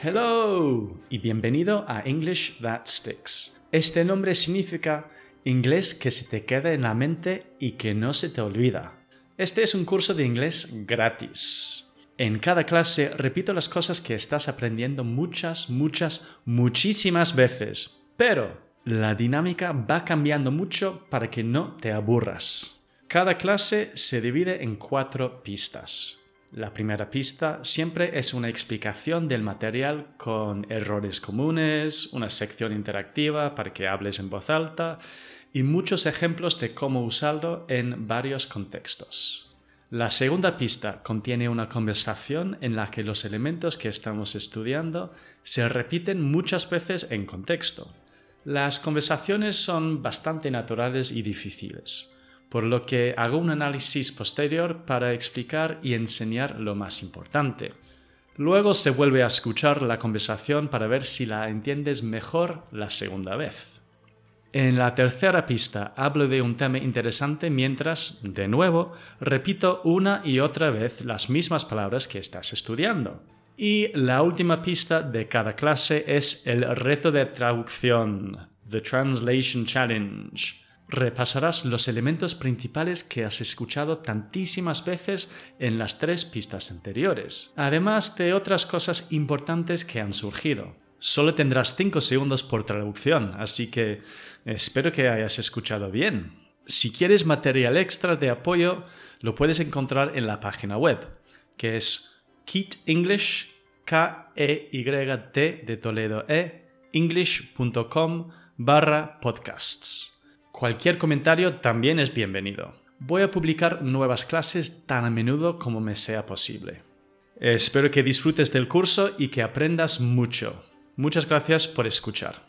Hello y bienvenido a English That Sticks. Este nombre significa inglés que se te queda en la mente y que no se te olvida. Este es un curso de inglés gratis. En cada clase repito las cosas que estás aprendiendo muchas, muchas, muchísimas veces, pero la dinámica va cambiando mucho para que no te aburras. Cada clase se divide en cuatro pistas. La primera pista siempre es una explicación del material con errores comunes, una sección interactiva para que hables en voz alta y muchos ejemplos de cómo usarlo en varios contextos. La segunda pista contiene una conversación en la que los elementos que estamos estudiando se repiten muchas veces en contexto. Las conversaciones son bastante naturales y difíciles por lo que hago un análisis posterior para explicar y enseñar lo más importante. Luego se vuelve a escuchar la conversación para ver si la entiendes mejor la segunda vez. En la tercera pista hablo de un tema interesante mientras, de nuevo, repito una y otra vez las mismas palabras que estás estudiando. Y la última pista de cada clase es el reto de traducción, The Translation Challenge repasarás los elementos principales que has escuchado tantísimas veces en las tres pistas anteriores, además de otras cosas importantes que han surgido. Solo tendrás 5 segundos por traducción, así que espero que hayas escuchado bien. Si quieres material extra de apoyo, lo puedes encontrar en la página web, que es Kit English, K-E-Y-T de Toledo E, english.com barra podcasts. Cualquier comentario también es bienvenido. Voy a publicar nuevas clases tan a menudo como me sea posible. Espero que disfrutes del curso y que aprendas mucho. Muchas gracias por escuchar.